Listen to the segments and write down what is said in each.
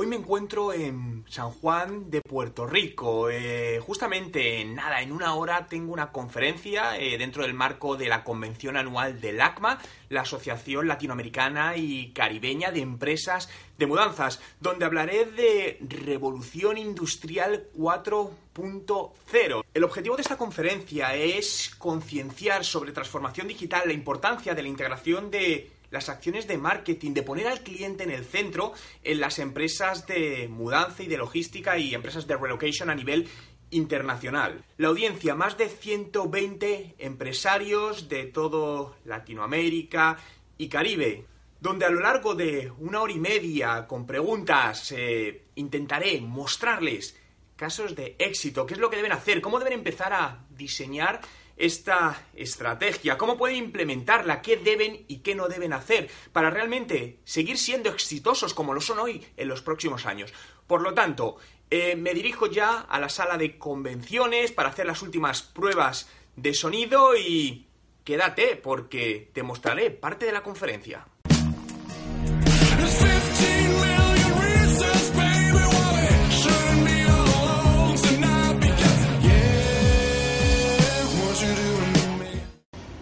Hoy me encuentro en San Juan de Puerto Rico. Eh, justamente, nada, en una hora tengo una conferencia eh, dentro del marco de la convención anual del ACMA, la Asociación Latinoamericana y Caribeña de Empresas de Mudanzas, donde hablaré de Revolución Industrial 4.0. El objetivo de esta conferencia es concienciar sobre transformación digital, la importancia de la integración de las acciones de marketing, de poner al cliente en el centro en las empresas de mudanza y de logística y empresas de relocation a nivel internacional. La audiencia, más de 120 empresarios de todo Latinoamérica y Caribe, donde a lo largo de una hora y media con preguntas eh, intentaré mostrarles casos de éxito, qué es lo que deben hacer, cómo deben empezar a diseñar esta estrategia, cómo pueden implementarla, qué deben y qué no deben hacer para realmente seguir siendo exitosos como lo son hoy en los próximos años. Por lo tanto, eh, me dirijo ya a la sala de convenciones para hacer las últimas pruebas de sonido y quédate porque te mostraré parte de la conferencia.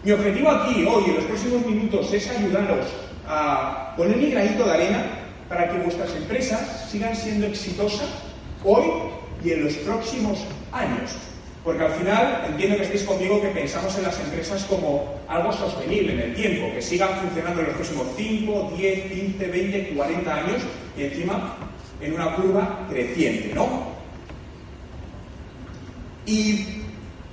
Mi objetivo aquí, hoy, en los próximos minutos, es ayudaros a poner mi granito de arena para que vuestras empresas sigan siendo exitosas hoy y en los próximos años. Porque al final entiendo que estéis conmigo que pensamos en las empresas como algo sostenible en el tiempo, que sigan funcionando en los próximos 5, 10, 15, 20, 40 años y encima en una curva creciente, ¿no? Y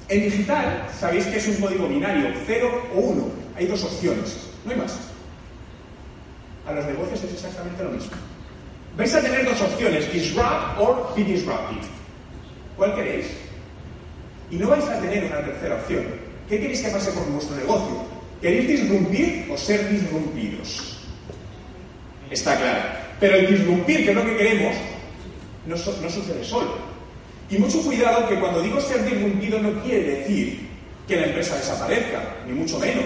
en digital, sabéis que es un código binario, 0 o 1. Hay dos opciones, no hay más. A los negocios es exactamente lo mismo. Vais a tener dos opciones, disrupt or be disrupted. ¿Cuál queréis? Y no vais a tener una tercera opción. ¿Qué queréis que pase por vuestro negocio? ¿Queréis disrumpir o ser disrumpidos? Está claro. Pero el disrumpir, que es lo que queremos, no sucede solo. Y mucho cuidado que cuando digo ser disrumpido no quiere decir que la empresa desaparezca, ni mucho menos.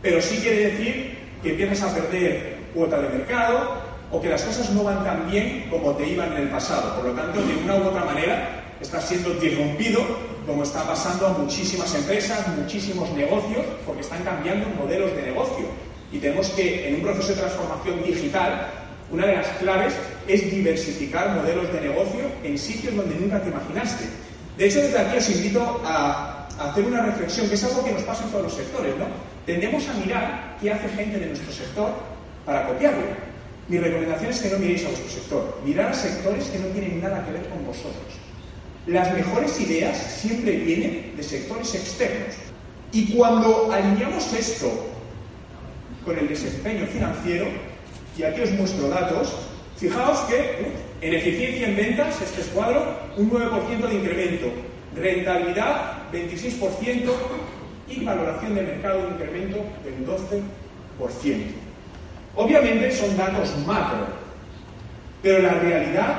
Pero sí quiere decir que empiezas a perder cuota de mercado o que las cosas no van tan bien como te iban en el pasado. Por lo tanto, de una u otra manera, estás siendo disrumpido como está pasando a muchísimas empresas, muchísimos negocios, porque están cambiando modelos de negocio. Y tenemos que, en un proceso de transformación digital, una de las claves es diversificar modelos de negocio en sitios donde nunca te imaginaste. De hecho, desde aquí os invito a, hacer una reflexión, que es algo que nos pasa en todos los sectores, ¿no? Tendemos a mirar qué hace gente de nuestro sector para copiarlo. Mi recomendación es que no miréis a vuestro sector, mirar a sectores que no tienen nada que ver con vosotros. Las mejores ideas siempre vienen de sectores externos. Y cuando alineamos esto con el desempeño financiero, y aquí os muestro datos, fijaos que en eficiencia en ventas, este es cuadro, un 9% de incremento, rentabilidad 26% y valoración de mercado un incremento del 12%. Obviamente son datos macro, pero la realidad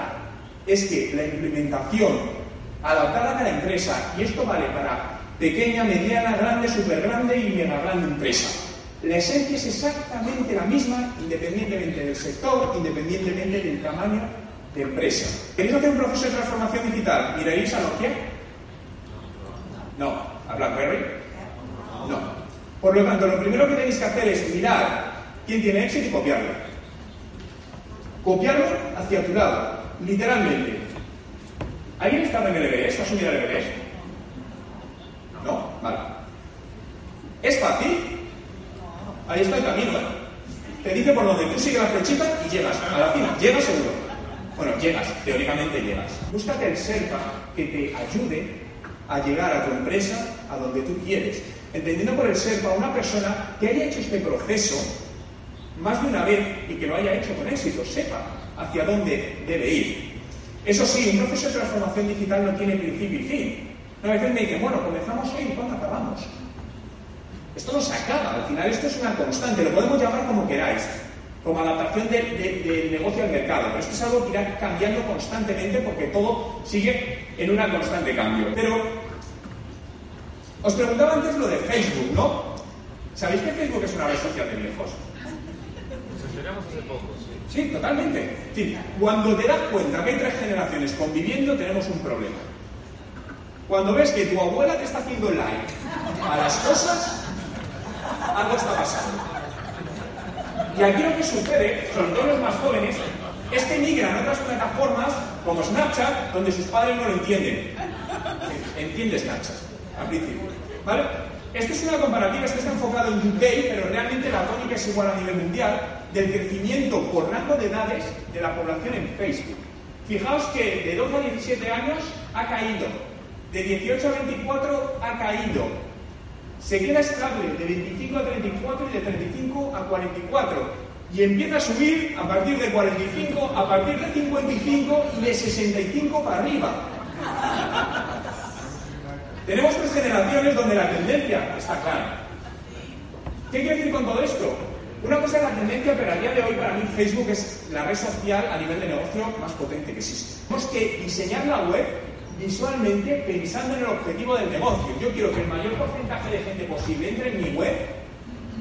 es que la implementación adaptada a cada empresa, y esto vale para pequeña, mediana, grande, super grande y mega grande empresa, la esencia es exactamente la misma independientemente del sector, independientemente del tamaño de empresa. ¿Queréis hacer un proceso de transformación digital? ¿Miraréis a Nokia? No. ¿A BlackBerry? No. Por lo tanto, lo primero que tenéis que hacer es mirar quién tiene éxito y copiarlo. Copiarlo hacia tu lado, literalmente. ¿Alguien está en el Everest? ¿Ha subido el Everest? No, vale. ¿Es fácil? Ahí está el camino. Te dice por dónde tú sigues la flechita y llegas a la cima. Llegas seguro. Bueno, llegas, teóricamente llegas. Búscate el SERPA que te ayude a llegar a tu empresa a donde tú quieres. Entendiendo por el SERPA una persona que haya hecho este proceso más de una vez y que lo haya hecho con éxito, sepa hacia dónde debe ir. Eso sí, un proceso de transformación digital no tiene principio y fin. A veces me dicen, bueno, comenzamos hoy y cuándo acabamos. Esto no se acaba, al final esto es una constante, lo podemos llamar como queráis, como adaptación del negocio al mercado, pero esto es algo que irá cambiando constantemente porque todo sigue en una constante cambio. Pero os preguntaba antes lo de Facebook, ¿no? ¿Sabéis que Facebook es una red social de viejos? Tenemos hace poco, sí. Sí, totalmente. Sí, cuando te das cuenta que hay tres generaciones conviviendo, tenemos un problema. Cuando ves que tu abuela te está haciendo like a las cosas, algo está pasando. Y aquí lo que sucede, sobre todo los más jóvenes, es que migran a otras plataformas como Snapchat, donde sus padres no lo entienden. Entiende Snapchat, al principio. ¿Vale? Esto es una comparativa, esto está enfocado en UK, pero realmente la tónica es igual a nivel mundial del crecimiento por rango de edades de la población en Facebook. Fijaos que de 12 a 17 años ha caído, de 18 a 24 ha caído, se queda estable de 25 a 34 y de 35 a 44 y empieza a subir a partir de 45, a partir de 55 y de 65 para arriba. Tenemos tres generaciones donde la tendencia está clara. ¿Qué quiere decir con todo esto? Una cosa es la tendencia, pero a día de hoy para mí Facebook es la red social a nivel de negocio más potente que existe. Tenemos que diseñar la web visualmente pensando en el objetivo del negocio. Yo quiero que el mayor porcentaje de gente posible entre en mi web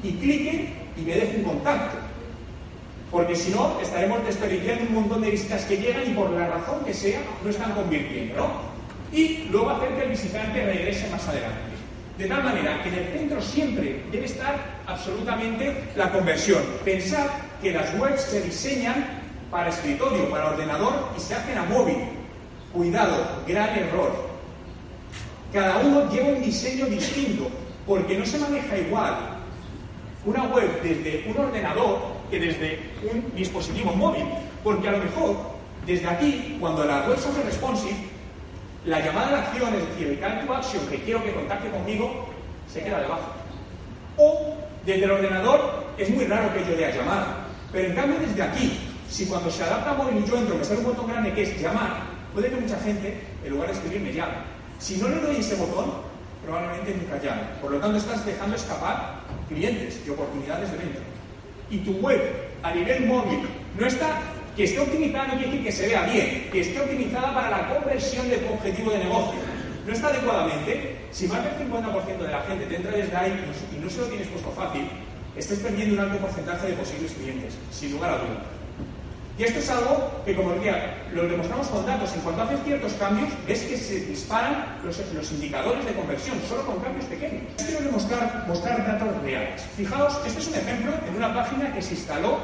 y clique y me deje un contacto. Porque si no, estaremos desperdiciando un montón de visitas que llegan y por la razón que sea no están convirtiendo, ¿no? Y luego hacer que el visitante regrese más adelante. De tal manera que en el centro siempre debe estar absolutamente la conversión. Pensar que las webs se diseñan para escritorio, para ordenador y se hacen a móvil. Cuidado, gran error. Cada uno lleva un diseño distinto porque no se maneja igual una web desde un ordenador que desde un dispositivo móvil. Porque a lo mejor desde aquí, cuando la web se responsive, la llamada a la acción, es decir, el call to action que quiero que contacte conmigo, se queda debajo. O desde el ordenador es muy raro que yo dé a llamar. Pero en cambio desde aquí, si cuando se adapta a móvil yo entro me sale un botón grande que es llamar, puede que mucha gente, en lugar de escribir, me llame. Si no le doy ese botón, probablemente nunca llame. Por lo tanto, estás dejando escapar clientes y oportunidades de venta. Y tu web a nivel móvil no está que esté optimizada no quiere decir que se vea bien, que esté optimizada para la conversión de tu objetivo de negocio. No está adecuadamente, si más del 50% de la gente te entra desde ahí y no se lo tienes puesto fácil, estés perdiendo un alto porcentaje de posibles clientes, sin lugar a dudas. Y esto es algo que, como decía, lo demostramos con datos. En cuanto haces ciertos cambios, ves que se disparan los, indicadores de conversión, solo con cambios pequeños. Quiero demostrar mostrar datos reales. Fijaos, este es un ejemplo en una página que se instaló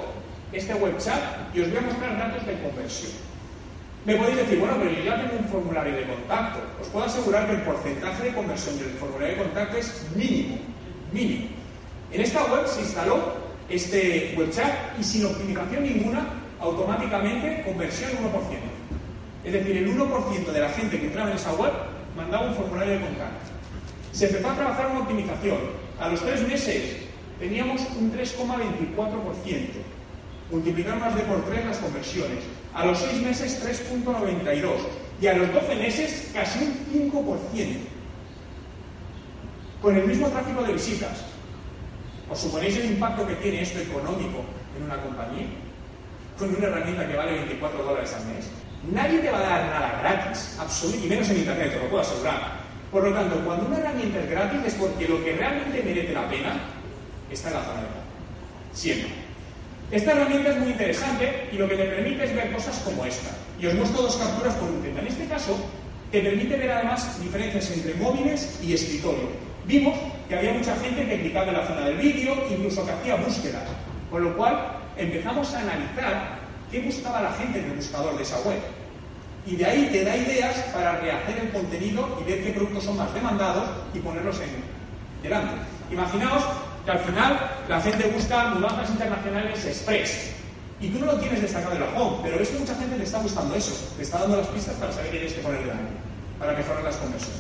este web chat y os voy a mostrar datos de conversión. Me podéis decir, bueno, pero yo ya tengo un formulario de contacto. Os puedo asegurar que el porcentaje de conversión del formulario de contacto es mínimo, mínimo. En esta web se instaló este web chat y sin optimización ninguna, automáticamente conversión 1%. Es decir, el 1% de la gente que entraba en esa web mandaba un formulario de contacto. Se empezó a trabajar una optimización. A los tres meses teníamos un 3,24% multiplicar más de por 3 las conversiones. A los 6 meses 3.92 y a los 12 meses casi un 5%. Con el mismo tráfico de visitas. ¿Os suponéis el impacto que tiene esto económico en una compañía? Con una herramienta que vale 24 dólares al mes. Nadie te va a dar nada gratis, absolutamente, y menos en Internet, te lo puedo asegurar. Por lo tanto, cuando una herramienta es gratis es porque lo que realmente merece la pena está en la zona de pago. Siempre. Esta herramienta es muy interesante y lo que te permite es ver cosas como esta. Y os muestro dos capturas por tema. En este caso, te permite ver además diferencias entre móviles y escritorio. Vimos que había mucha gente que clicaba en la zona del vídeo, incluso que hacía búsquedas. Con lo cual, empezamos a analizar qué buscaba la gente en el buscador de esa web. Y de ahí te da ideas para rehacer el contenido y ver qué productos son más demandados y ponerlos en delante. Imaginaos que al final la gente busca mudanzas internacionales express. Y tú no lo tienes destacado en la home, pero ves que mucha gente le está buscando eso, le está dando las pistas para saber qué tienes que poner delante, para mejorar las conversiones.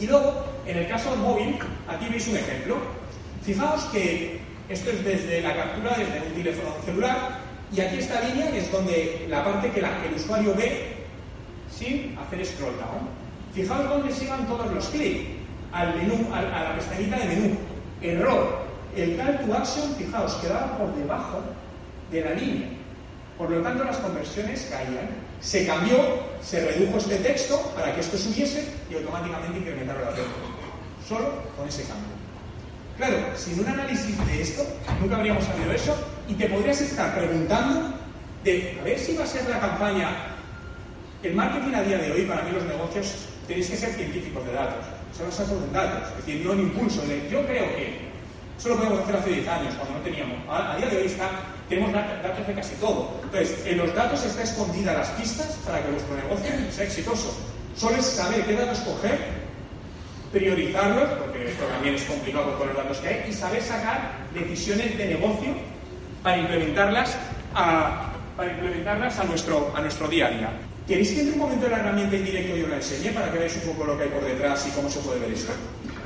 Y luego, en el caso del móvil, aquí veis un ejemplo. Fijaos que esto es desde la captura desde un teléfono celular, y aquí esta línea es donde la parte que, la, que el usuario ve sin hacer scroll down. Fijaos dónde sigan todos los clics, al menú, a la pestañita de menú. Error. El call to action, fijaos, quedaba por debajo de la línea. Por lo tanto, las conversiones caían. Se cambió, se redujo este texto para que esto subiese y automáticamente incrementaron la venta. Solo con ese cambio. Claro, sin un análisis de esto, nunca habríamos sabido eso y te podrías estar preguntando de a ver si va a ser la campaña. El marketing a día de hoy, para mí los negocios, tenéis que ser científicos de datos. Se basa en datos, es decir, no en impulso de yo creo que. Eso lo podemos hacer hace 10 años, cuando no teníamos. A, día de hoy está, tenemos datos de casi todo. Entonces, en los datos está escondida las pistas para que vuestro negocio sea exitoso. Solo es saber qué datos coger, priorizarlos, porque esto también es complicado con los datos que hay, y saber sacar decisiones de negocio para implementarlas a, para implementarlas a nuestro, a nuestro día a día. ¿Queréis que entre un momento de la herramienta en directo y la enseñe para que veáis un poco lo que hay por detrás y cómo se puede ver esto?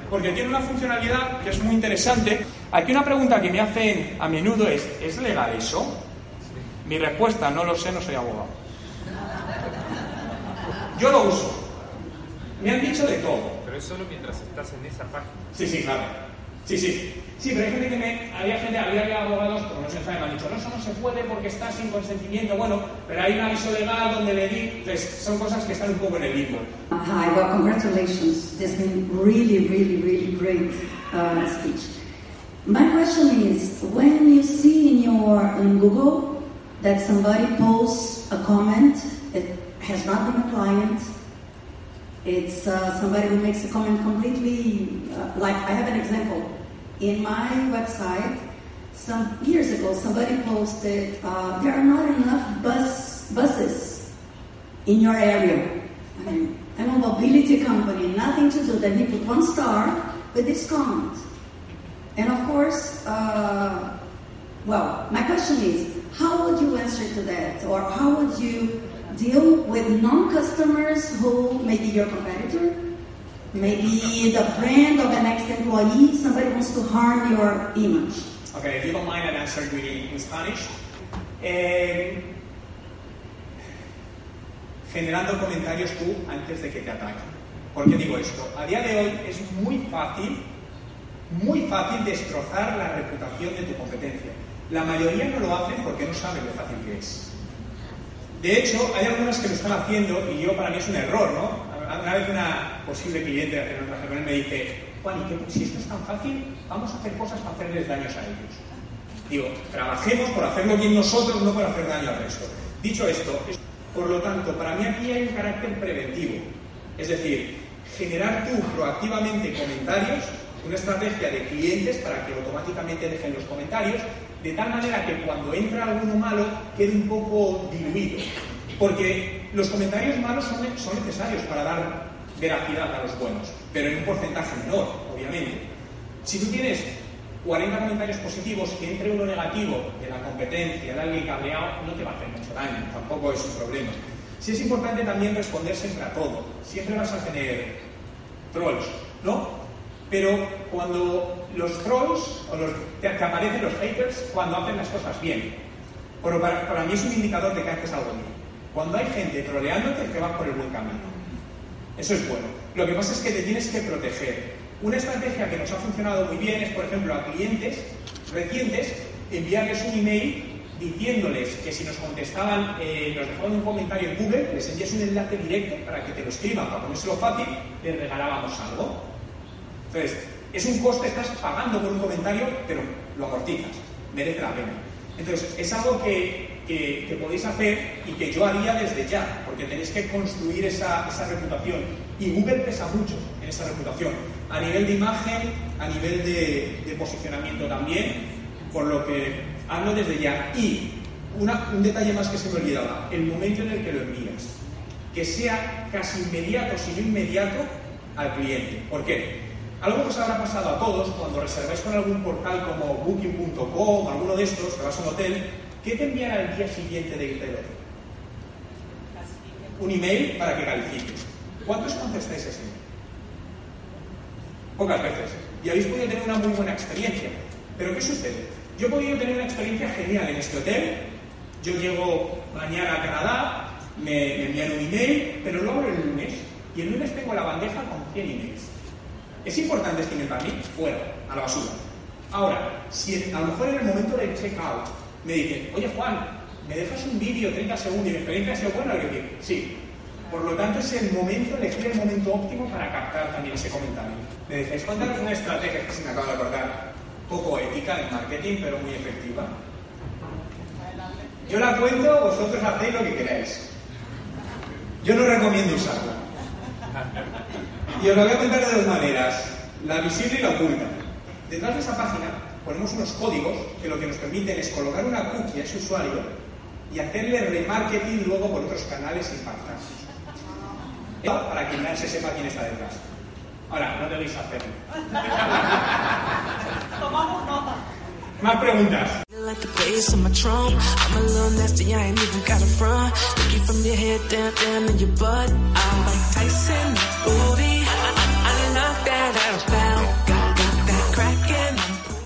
Porque tiene una funcionalidad que es muy interesante. Aquí una pregunta que me hacen a menudo es, ¿es legal eso? Mi respuesta, no lo sé, no soy abogado. Yo lo uso. Me han dicho de todo. Pero es solo mientras estás en esa página. Sí, sí, claro. Sí, sí. Sí, pero hay gente que me. Había gente, había abogados, como no se sabe, me han dicho, no, eso no se puede porque está sin consentimiento. Bueno, pero hay un aviso legal donde le di. Entonces, son cosas que están un poco en el limbo. Hi, well, congratulations. This has been really, really, really great uh, speech. My question is when you see in your in Google that somebody posts a comment, it has not been a client, It's uh, somebody who makes a comment completely, uh, like I have an example. In my website, some years ago, somebody posted, uh, there are not enough bus buses in your area. I mean, I'm a mobility company, nothing to do. Then he put one star with this comment. And of course, uh, well, my question is, how would you answer to that? Or how would you deal with non-customers who may be your competitor, maybe the friend of an ex-employee, somebody wants to harm your image. Okay, if you don't mind, I'll answer you in Spanish. Eh, generando comentarios tú antes de que te ataquen. ¿Por qué digo esto? A día de hoy es muy fácil, muy fácil destrozar la reputación de tu competencia. La mayoría no lo hacen porque no saben lo fácil que es. De hecho, hay algunas que lo están haciendo y yo para mí es un error, ¿no? Una vez una posible cliente de me dice, Juan, ¿y si esto es tan fácil, vamos a hacer cosas para hacerles daños a ellos. Digo, trabajemos por hacerlo bien nosotros, no por hacer daño al resto. Dicho esto, por lo tanto, para mí aquí hay un carácter preventivo. Es decir, generar tú proactivamente comentarios, una estrategia de clientes para que automáticamente dejen los comentarios de tal manera que cuando entra alguno malo quede un poco diluido. Porque los comentarios malos son, necesarios para dar veracidad a los buenos, pero en un porcentaje menor, obviamente. Si tú tienes 40 comentarios positivos que entre uno negativo de la competencia, de alguien cabreado, no te va a hacer mucho daño, tampoco es un problema. Sí es importante también responder siempre a todo. Siempre vas a tener trolls, ¿no? Pero cuando los trolls, o los, te, aparecen los haters cuando hacen las cosas bien. Para, mí es un indicador de que haces algo bien. Cuando hay gente troleándote, te vas por el buen camino. Eso es bueno. Lo que pasa es que te tienes que proteger. Una estrategia que nos ha funcionado muy bien es, por ejemplo, a clientes recientes enviarles un email diciéndoles que si nos contestaban, eh, nos dejaban un comentario en Google, les envías un enlace directo para que te lo escriban, para ponérselo fácil, les regalábamos algo. Entonces, es un coste, estás pagando por un comentario, pero lo amortizas, merece la pena. Entonces, es algo que, podéis hacer y que yo haría desde ya, porque tenéis que construir esa, reputación. Y Google pesa mucho en esa reputación, a nivel de imagen, a nivel de, posicionamiento también, por lo que hablo desde ya. Y un detalle más que se me olvidaba, el momento en el que lo envías. Que sea casi inmediato, si no inmediato, al cliente. ¿Por qué? Algo que os habrá pasado a todos cuando reserváis con algún portal como booking.com, alguno de estos, que vas a un hotel, ¿qué te envían al día siguiente de irte hotel? Un email para que califiques. ¿Cuántos contestáis ese email? Pocas veces. Y habéis podido tener una muy buena experiencia. Pero ¿qué sucede? Yo he podido tener una experiencia genial en este hotel. Yo llego mañana a Canadá, me, me envían un email, pero luego el lunes. Y el lunes tengo la bandeja con 100 emails. ¿Es importante este email para mí? Fuera, a la basura. Ahora, si a lo mejor en el momento del checkout me dicen, oye Juan, ¿me dejas un vídeo 30 segundos y mi experiencia ha sido buena? Le digo, sí. Por lo tanto, es el momento, elegir el momento óptimo para captar también ese comentario. ¿Me dejáis contar una estrategia que se me acaba de acordar? Poco ética en marketing, pero muy efectiva. Yo la cuento, vosotros hacéis lo que queráis. Yo no recomiendo usarla. Y os lo voy a contar de dos maneras, la visible y la oculta. Detrás de esa página ponemos unos códigos que lo que nos permiten es colocar una cookie a ese usuario y hacerle remarketing luego por otros canales impactantes. Para que nadie se sepa quién está detrás. Ahora, no debéis hacerlo. Tomamos nota. Más preguntas.